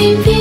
nothing feels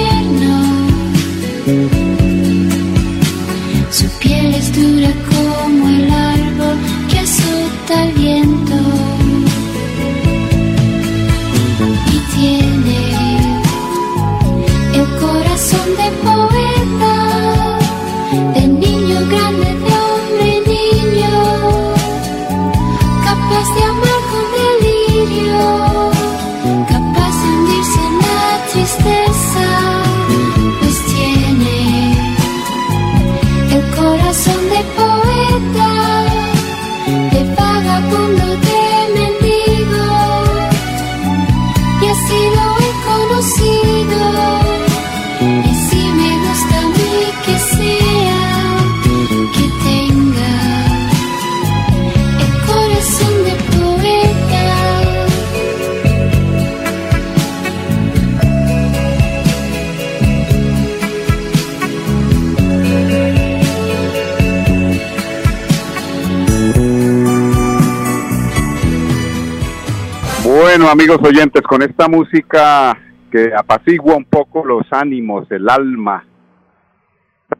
Amigos oyentes, con esta música que apacigua un poco los ánimos, el alma,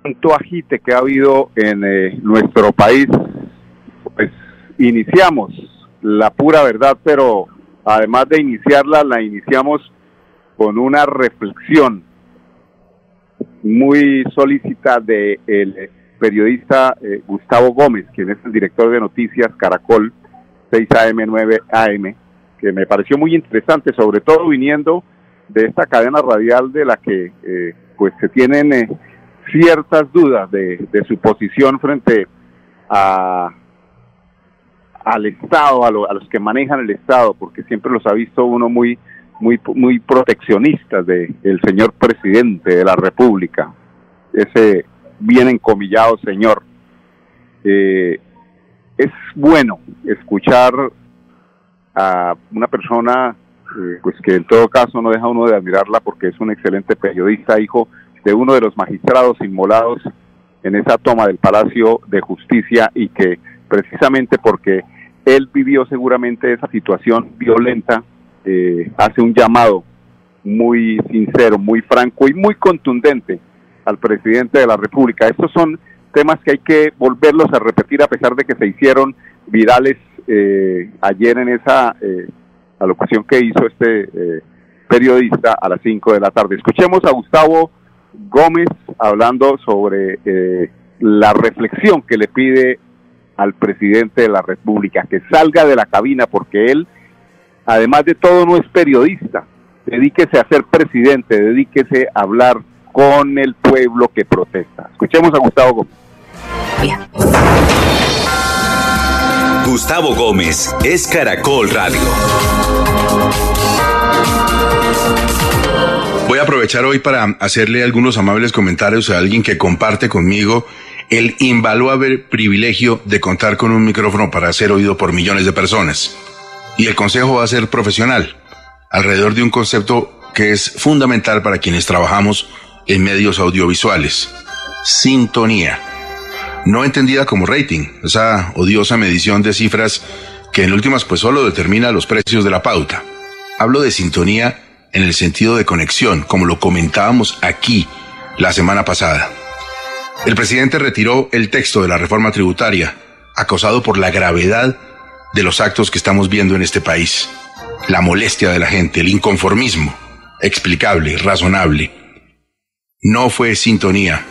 tanto agite que ha habido en eh, nuestro país, pues iniciamos la pura verdad, pero además de iniciarla, la iniciamos con una reflexión muy solícita del el periodista eh, Gustavo Gómez, quien es el director de noticias Caracol 6 AM 9 AM que me pareció muy interesante, sobre todo viniendo de esta cadena radial de la que eh, pues se tienen eh, ciertas dudas de, su posición frente a al Estado, a, los que manejan el Estado, porque siempre los ha visto uno muy muy muy proteccionistas de el señor presidente de la República, ese bien encomillado señor. Eh, es bueno escuchar a una persona eh, pues que en todo caso no deja uno de admirarla porque es un excelente periodista, hijo de uno de los magistrados inmolados en esa toma del Palacio de Justicia y que precisamente porque él vivió seguramente esa situación violenta, eh, hace un llamado muy sincero, muy franco y muy contundente al presidente de la República. Estos son temas que hay que volverlos a repetir a pesar de que se hicieron virales eh, ayer en esa eh, alocución que hizo este eh, periodista a las 5 de la tarde. Escuchemos a Gustavo Gómez hablando sobre eh, la reflexión que le pide al presidente de la República, que salga de la cabina porque él, además de todo, no es periodista. Dedíquese a ser presidente, dedíquese a hablar con el pueblo que protesta. Escuchemos a Gustavo Gómez. Gustavo Gómez es Caracol Radio. Voy a aprovechar hoy para hacerle algunos amables comentarios a alguien que comparte conmigo el invaluable privilegio de contar con un micrófono para ser oído por millones de personas. Y el consejo va a ser profesional, alrededor de un concepto que es fundamental para quienes trabajamos en medios audiovisuales. Sintonía no entendida como rating, esa odiosa medición de cifras que en últimas pues solo determina los precios de la pauta. Hablo de sintonía en el sentido de conexión, como lo comentábamos aquí la semana pasada. El presidente retiró el texto de la reforma tributaria, acosado por la gravedad de los actos que estamos viendo en este país, la molestia de la gente, el inconformismo, explicable, razonable. No fue sintonía,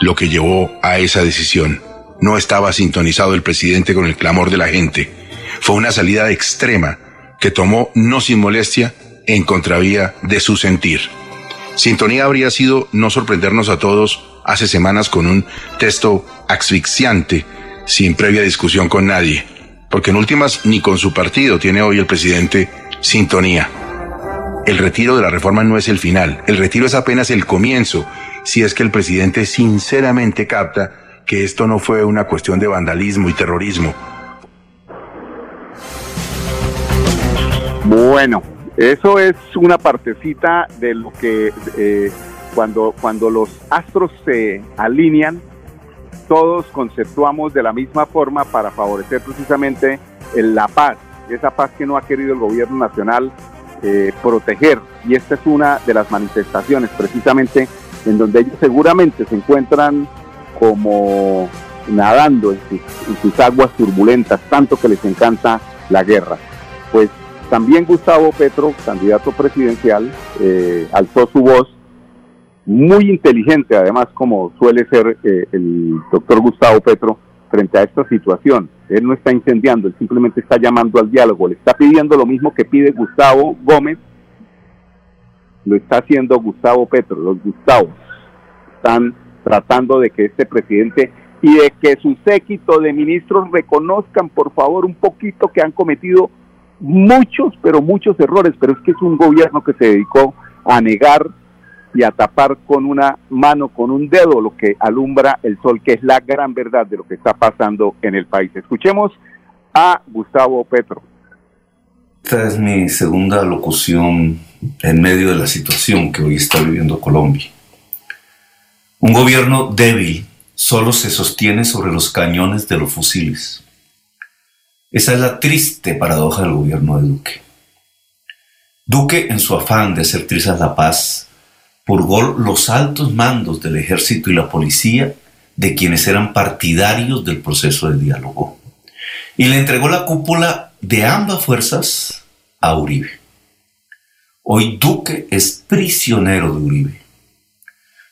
lo que llevó a esa decisión. No estaba sintonizado el presidente con el clamor de la gente. Fue una salida extrema que tomó no sin molestia en contravía de su sentir. Sintonía habría sido no sorprendernos a todos hace semanas con un texto asfixiante, sin previa discusión con nadie, porque en últimas ni con su partido tiene hoy el presidente sintonía. El retiro de la reforma no es el final, el retiro es apenas el comienzo si es que el presidente sinceramente capta que esto no fue una cuestión de vandalismo y terrorismo. Bueno, eso es una partecita de lo que eh, cuando, cuando los astros se alinean, todos conceptuamos de la misma forma para favorecer precisamente la paz, esa paz que no ha querido el gobierno nacional eh, proteger. Y esta es una de las manifestaciones precisamente en donde ellos seguramente se encuentran como nadando en sus, aguas turbulentas, tanto que les encanta la guerra. Pues también Gustavo Petro, candidato presidencial, eh, alzó su voz muy inteligente además como suele ser eh, el doctor Gustavo Petro frente a esta situación. Él no está incendiando, él simplemente está llamando al diálogo, le está pidiendo lo mismo que pide Gustavo Gómez, lo está haciendo Gustavo Petro, los Gustavos están tratando de que este presidente y de que su séquito de ministros reconozcan por favor un poquito que han cometido muchos, pero muchos errores, pero es que es un gobierno que se dedicó a negar y a tapar con una mano, con un dedo, lo que alumbra el sol, que es la gran verdad de lo que está pasando en el país. Escuchemos a Gustavo Petro. Esta es mi segunda locución en medio de la situación que hoy está viviendo Colombia. Un gobierno débil solo se sostiene sobre los cañones de los fusiles. Esa es la triste paradoja del gobierno de Duque. Duque, en su afán de hacer trizas la paz, purgó los altos mandos del ejército y la policía de quienes eran partidarios del proceso de diálogo y le entregó la cúpula de ambas fuerzas a Uribe. Hoy Duque es prisionero de Uribe.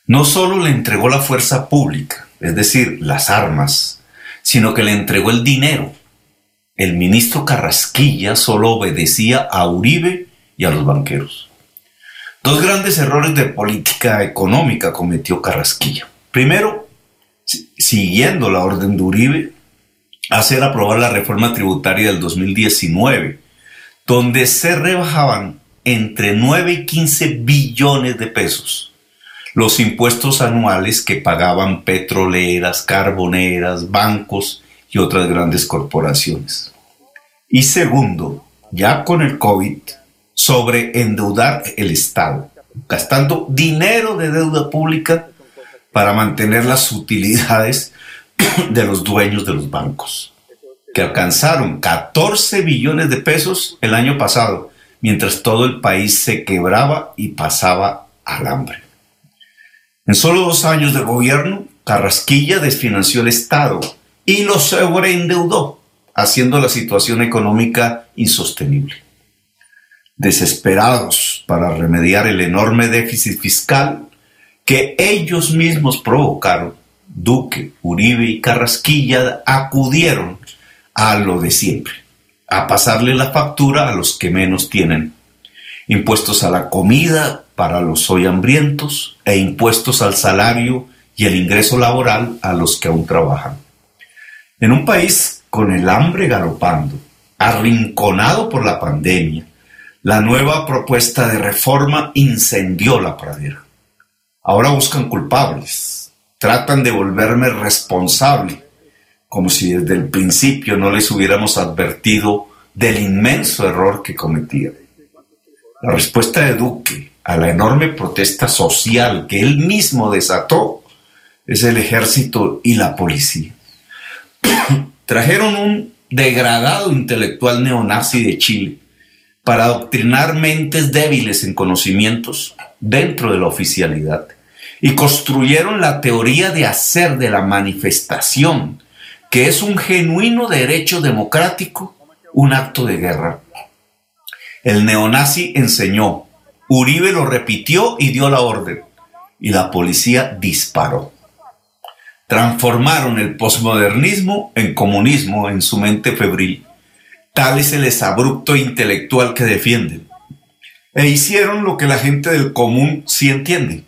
No solo le entregó la fuerza pública, es decir, las armas, sino que le entregó el dinero. El ministro Carrasquilla solo obedecía a Uribe y a los banqueros. Dos grandes errores de política económica cometió Carrasquilla. Primero, siguiendo la orden de Uribe, hacer aprobar la reforma tributaria del 2019, donde se rebajaban entre 9 y 15 billones de pesos los impuestos anuales que pagaban petroleras, carboneras, bancos y otras grandes corporaciones. Y segundo, ya con el COVID, sobre endeudar el Estado, gastando dinero de deuda pública para mantener las utilidades de los dueños de los bancos, que alcanzaron 14 billones de pesos el año pasado, mientras todo el país se quebraba y pasaba al hambre. En solo dos años de gobierno, Carrasquilla desfinanció el Estado y lo sobreendeudó, haciendo la situación económica insostenible desesperados para remediar el enorme déficit fiscal que ellos mismos provocaron, Duque, Uribe y Carrasquilla acudieron a lo de siempre, a pasarle la factura a los que menos tienen, impuestos a la comida para los hoy hambrientos e impuestos al salario y el ingreso laboral a los que aún trabajan. En un país con el hambre galopando, arrinconado por la pandemia, la nueva propuesta de reforma incendió la pradera. Ahora buscan culpables, tratan de volverme responsable, como si desde el principio no les hubiéramos advertido del inmenso error que cometía. La respuesta de Duque a la enorme protesta social que él mismo desató es el ejército y la policía. Trajeron un degradado intelectual neonazi de Chile para adoctrinar mentes débiles en conocimientos dentro de la oficialidad y construyeron la teoría de hacer de la manifestación, que es un genuino derecho democrático, un acto de guerra. El neonazi enseñó, Uribe lo repitió y dio la orden, y la policía disparó. Transformaron el posmodernismo en comunismo en su mente febril Tal es el exabrupto intelectual que defienden. E hicieron lo que la gente del común sí entiende.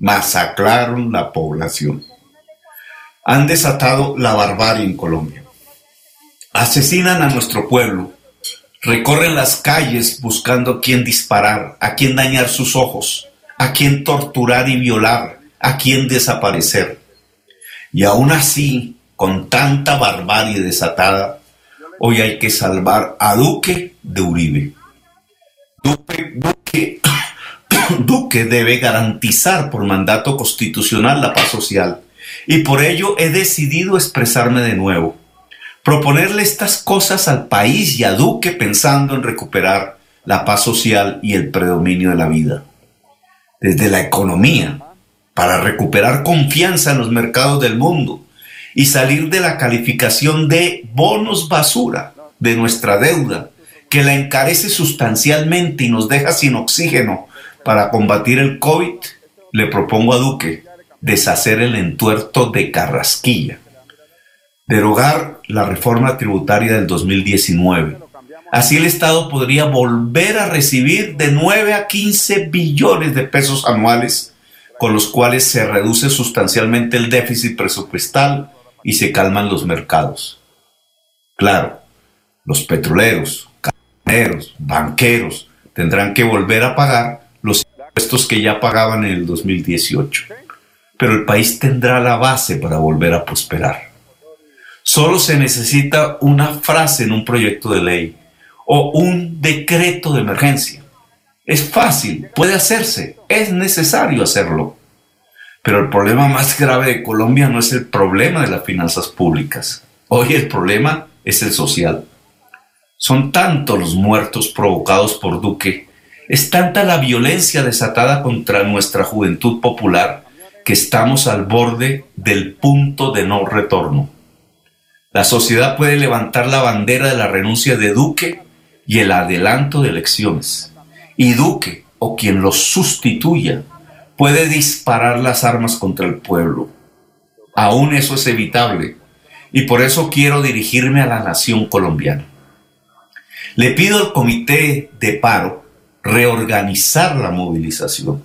Masacraron la población. Han desatado la barbarie en Colombia. Asesinan a nuestro pueblo. Recorren las calles buscando a quién disparar, a quién dañar sus ojos, a quién torturar y violar, a quién desaparecer. Y aún así, con tanta barbarie desatada, Hoy hay que salvar a Duque de Uribe. Duque, Duque, debe garantizar por mandato constitucional la paz social. Y por ello he decidido expresarme de nuevo. Proponerle estas cosas al país y a Duque pensando en recuperar la paz social y el predominio de la vida. Desde la economía, para recuperar confianza en los mercados del mundo, y salir de la calificación de bonos basura de nuestra deuda, que la encarece sustancialmente y nos deja sin oxígeno para combatir el COVID le propongo a Duque deshacer el entuerto de Carrasquilla, derogar la reforma tributaria del 2019. Así el Estado podría volver a recibir de 9 a 15 billones de pesos anuales, con los cuales se reduce sustancialmente el déficit presupuestal y se calman los mercados. Claro, los petroleros, camioneros, banqueros tendrán que volver a pagar impuestos que ya pagaban en el 2018. Pero el país tendrá la base para volver a prosperar. Solo se necesita una frase en un proyecto de ley o un decreto de emergencia. Es fácil, puede hacerse, es necesario hacerlo. Pero el problema más grave de Colombia no es el problema de las finanzas públicas. Hoy el problema es el social. Son tantos los muertos provocados por Duque, es tanta la violencia desatada contra nuestra juventud popular que estamos al borde del punto de no retorno. La sociedad puede levantar la bandera de la renuncia de Duque y el adelanto de elecciones. Y Duque, o quien lo sustituya, puede disparar las armas contra el pueblo. Aún eso es evitable. Y por eso quiero dirigirme a la nación colombiana. Le pido al comité de paro reorganizar la movilización,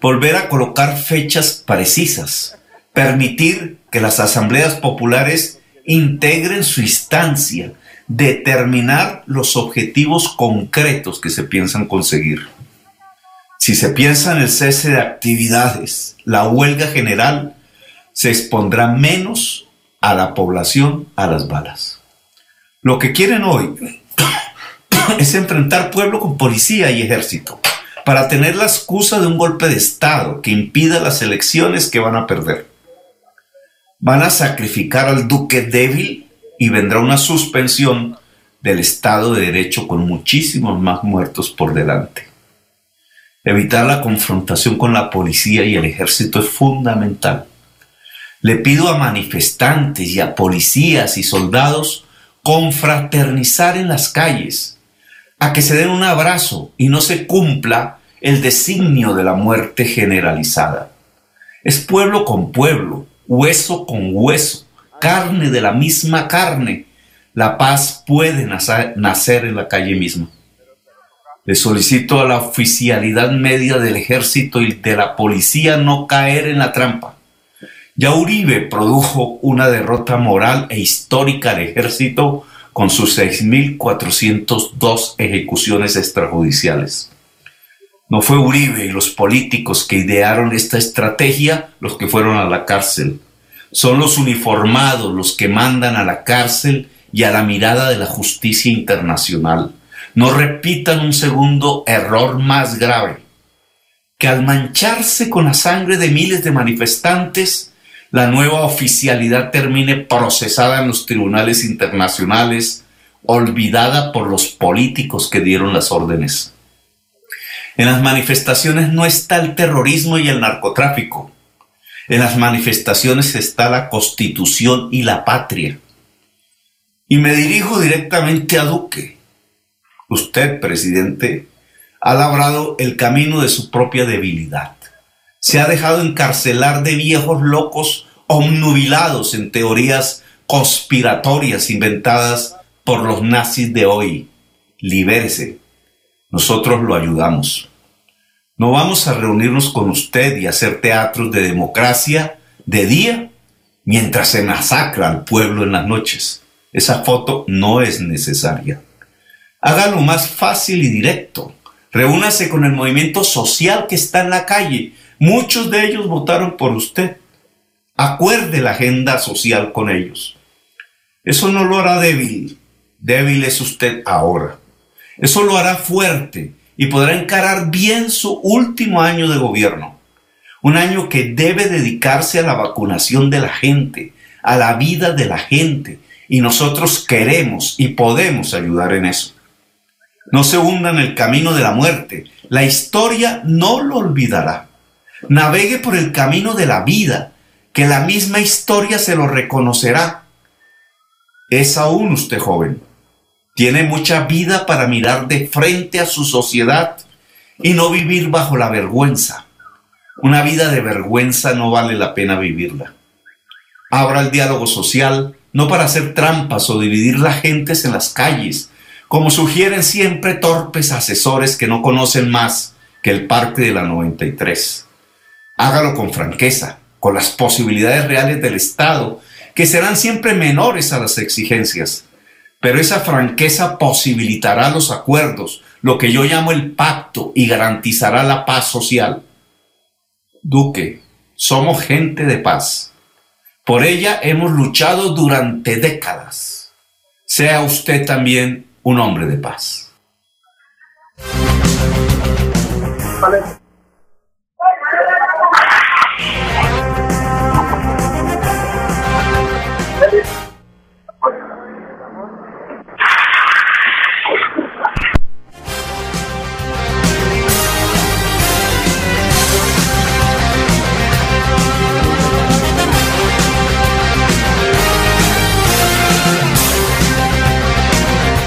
volver a colocar fechas precisas, permitir que las asambleas populares integren su instancia, determinar los objetivos concretos que se piensan conseguir. Si se piensa en el cese de actividades, la huelga general se expondrá menos a la población a las balas. Lo que quieren hoy es enfrentar pueblo con policía y ejército para tener la excusa de un golpe de Estado que impida las elecciones que van a perder. Van a sacrificar al duque débil y vendrá una suspensión del Estado de Derecho con muchísimos más muertos por delante. Evitar la confrontación con la policía y el ejército es fundamental. Le pido a manifestantes y a policías y soldados confraternizar en las calles, a que se den un abrazo y no se cumpla el designio de la muerte generalizada. Es pueblo con pueblo, hueso con hueso, carne de la misma carne. La paz puede nacer en la calle misma. Le solicito a la oficialidad media del ejército y de la policía no caer en la trampa. Ya Uribe produjo una derrota moral e histórica al ejército con sus 6.402 ejecuciones extrajudiciales. No fue Uribe y los políticos que idearon esta estrategia los que fueron a la cárcel. Son los uniformados los que mandan a la cárcel y a la mirada de la justicia internacional. No repitan un segundo error más grave, que al mancharse con la sangre de miles de manifestantes, la nueva oficialidad termine procesada en los tribunales internacionales, olvidada por los políticos que dieron las órdenes. En las manifestaciones no está el terrorismo y el narcotráfico. En las manifestaciones está la constitución y la patria. Y me dirijo directamente a Duque. Usted, presidente, ha labrado el camino de su propia debilidad se ha dejado encarcelar de viejos locos omnubilados en teorías conspiratorias inventadas por los nazis de hoy. Libérese. Nosotros lo ayudamos. No vamos a reunirnos con usted y hacer teatros de democracia de día mientras se masacra al pueblo en las noches. Esa foto no es necesaria. Hágalo más fácil y directo. Reúnase con el movimiento social que está en la calle Muchos de ellos votaron por usted. Acuerde la agenda social con ellos. Eso no lo hará débil. Débil es usted ahora. Eso lo hará fuerte y podrá encarar bien su último año de gobierno. Un año que debe dedicarse a la vacunación de la gente, a la vida de la gente. Y nosotros queremos y podemos ayudar en eso. No se hunda en el camino de la muerte. La historia no lo olvidará. Navegue por el camino de la vida, que la misma historia se lo reconocerá. Es aún usted joven. Tiene mucha vida para mirar de frente a su sociedad y no vivir bajo la vergüenza. Una vida de vergüenza no vale la pena vivirla. Abra el diálogo social, no para hacer trampas o dividir las gentes en las calles, como sugieren siempre torpes asesores que no conocen más que el Parque de la 93. Hágalo con franqueza, con las posibilidades reales del Estado, que serán siempre menores a las exigencias. Pero esa franqueza posibilitará los acuerdos, lo que yo llamo el pacto, y garantizará la paz social. Duque, somos gente de paz. Por ella hemos luchado durante décadas. Sea usted también un hombre de paz.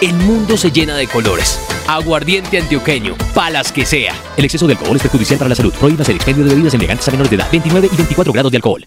el mundo se llena de colores. Aguardiente antioqueño, palas que sea. El exceso de alcohol es perjudicial para la salud. Prohíbas el expendio de bebidas embriagantes a menores de edad. 29 y 24 grados de alcohol.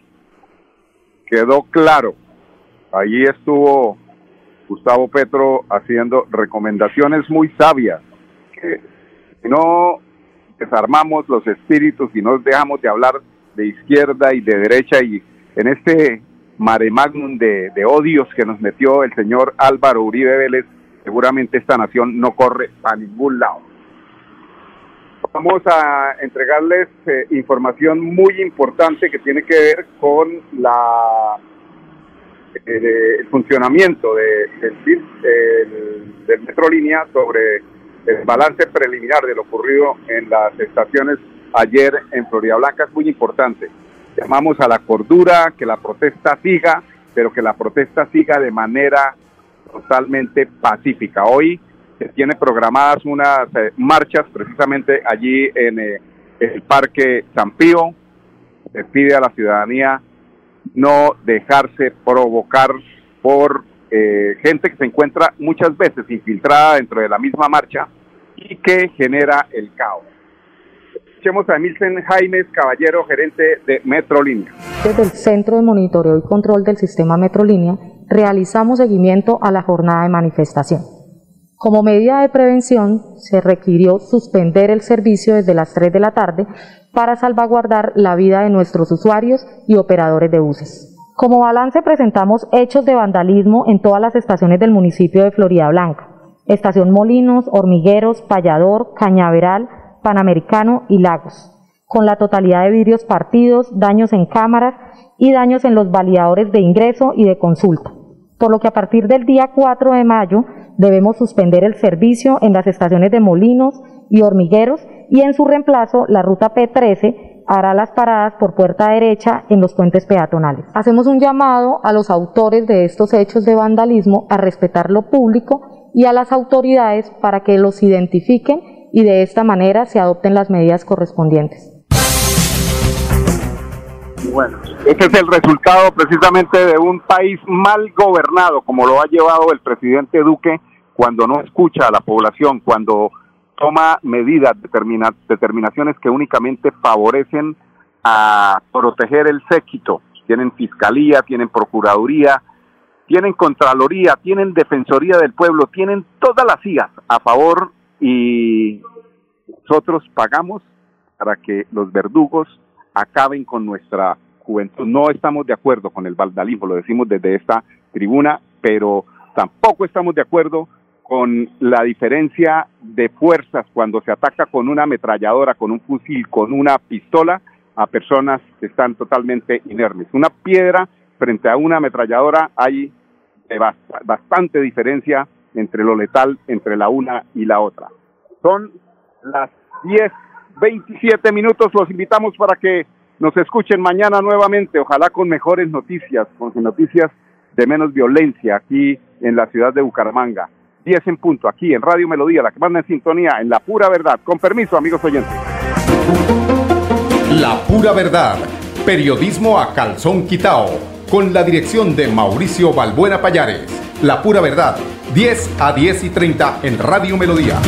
Quedó claro. Allí estuvo Gustavo Petro haciendo recomendaciones muy sabias. Que si no desarmamos los espíritus y no dejamos de hablar de izquierda y de derecha y en este mare magnum de, de odios que nos metió el señor Álvaro Uribe Vélez, seguramente esta nación no corre a ningún lado. Vamos a entregarles eh, información muy importante que tiene que ver con la eh, el funcionamiento de, del, el, del Metrolínea sobre el balance preliminar de lo ocurrido en las estaciones ayer en Florida Blanca es muy importante. Llamamos a la cordura, que la protesta siga, pero que la protesta siga de manera totalmente pacífica. Hoy se tiene programadas unas eh, marchas precisamente allí en eh, el Parque San Pío. Se pide a la ciudadanía no dejarse provocar por eh, gente que se encuentra muchas veces infiltrada dentro de la misma marcha y que genera el caos. Escuchemos a Milton Jaimes Caballero, gerente de Metrolínea. Desde el Centro de Monitoreo y Control del Sistema Metrolínea realizamos seguimiento a la jornada de manifestación. Como medida de prevención, se requirió suspender el servicio desde las 3 de la tarde para salvaguardar la vida de nuestros usuarios y operadores de buses. Como balance presentamos hechos de vandalismo en todas las estaciones del municipio de Florida Blanca. Estación Molinos, Hormigueros, Payador, Cañaveral, Panamericano y Lagos, con la totalidad de vidrios partidos, daños en cámaras y daños en los validadores de ingreso y de consulta. Por lo que a partir del día 4 de mayo debemos suspender el servicio en las estaciones de Molinos y Hormigueros y en su reemplazo la ruta P13 hará las paradas por puerta derecha en los puentes peatonales. Hacemos un llamado a los autores de estos hechos de vandalismo a respetar lo público y a las autoridades para que los identifiquen y de esta manera se adopten las medidas correspondientes. Bueno, este es el resultado precisamente de un país mal gobernado, como lo ha llevado el presidente Duque cuando no escucha a la población, cuando toma medidas, determina, determinaciones que únicamente favorecen a proteger el séquito. Tienen fiscalía, tienen procuraduría, tienen contraloría, tienen defensoría del pueblo, tienen todas las IAS a favor y nosotros pagamos para que los verdugos acaben con nuestra juventud. No estamos de acuerdo con el vandalismo, lo decimos desde esta tribuna, pero tampoco estamos de acuerdo con la diferencia de fuerzas cuando se ataca con una ametralladora, con un fusil, con una pistola a personas que están totalmente inermes. Una piedra frente a una ametralladora hay bastante diferencia entre lo letal entre la una y la otra. Son las 10, 27 minutos, los invitamos para que nos escuchen mañana nuevamente, ojalá con mejores noticias, con noticias de menos violencia aquí en la ciudad de Bucaramanga. 10 en punto, aquí en Radio Melodía, la que manda en sintonía, en la pura verdad. Con permiso, amigos oyentes. La pura verdad, periodismo a calzón quitao, con la dirección de Mauricio Balbuena Payares. La pura verdad, 10 a 10 y 30 en Radio Melodía.